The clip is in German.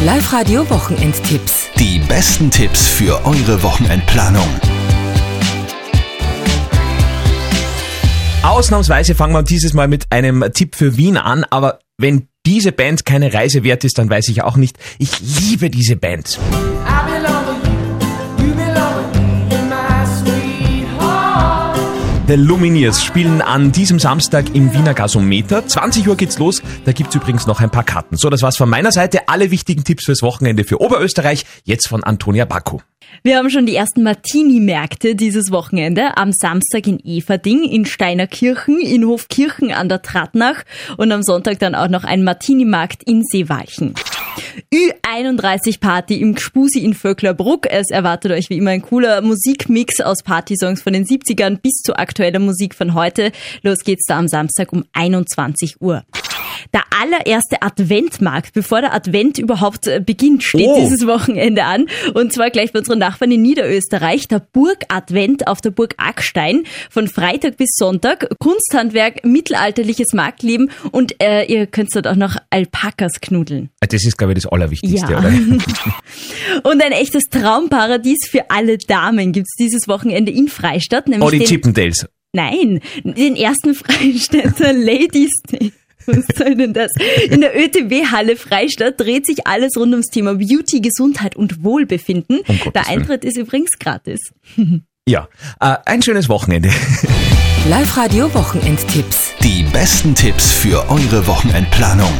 Live-Radio Wochenendtipps. Die besten Tipps für eure Wochenendplanung. Ausnahmsweise fangen wir dieses Mal mit einem Tipp für Wien an, aber wenn diese Band keine Reise wert ist, dann weiß ich auch nicht. Ich liebe diese Band. I The Lumineers spielen an diesem Samstag im Wiener Gasometer. 20 Uhr geht's los. Da gibt's übrigens noch ein paar Karten. So, das war's von meiner Seite. Alle wichtigen Tipps fürs Wochenende für Oberösterreich. Jetzt von Antonia Baku. Wir haben schon die ersten Martini-Märkte dieses Wochenende. Am Samstag in Everding, in Steinerkirchen, in Hofkirchen an der Trattnach und am Sonntag dann auch noch ein Martini-Markt in Seewalchen. Ü31-Party im Gspusi in Vöcklerbruck. Es erwartet euch wie immer ein cooler Musikmix aus Partysongs von den 70ern bis zu aktueller Musik von heute. Los geht's da am Samstag um 21 Uhr. Allererste Adventmarkt, bevor der Advent überhaupt äh, beginnt, steht Oh. dieses Wochenende an. Und zwar gleich bei unseren Nachbarn in Niederösterreich, der Burg-Advent auf der Burg Ackstein. Von Freitag bis Sonntag. Kunsthandwerk, mittelalterliches Marktleben und äh, ihr könnt dort auch noch Alpakas knudeln. Das ist, glaube ich, das Allerwichtigste, Ja. oder? Und ein echtes Traumparadies für alle Damen gibt's dieses Wochenende in Freistadt. Nämlich Oh, die Chippendales. Nein, den ersten Freistädter Ladies Day. Was soll denn das? In der ÖTW-Halle Freistadt dreht sich alles rund ums Thema Beauty, Gesundheit und Wohlbefinden. Um der Eintritt ist übrigens gratis. Ja, äh, ein schönes Wochenende. Live-Radio Wochenendtipps. Die besten Tipps für eure Wochenendplanung.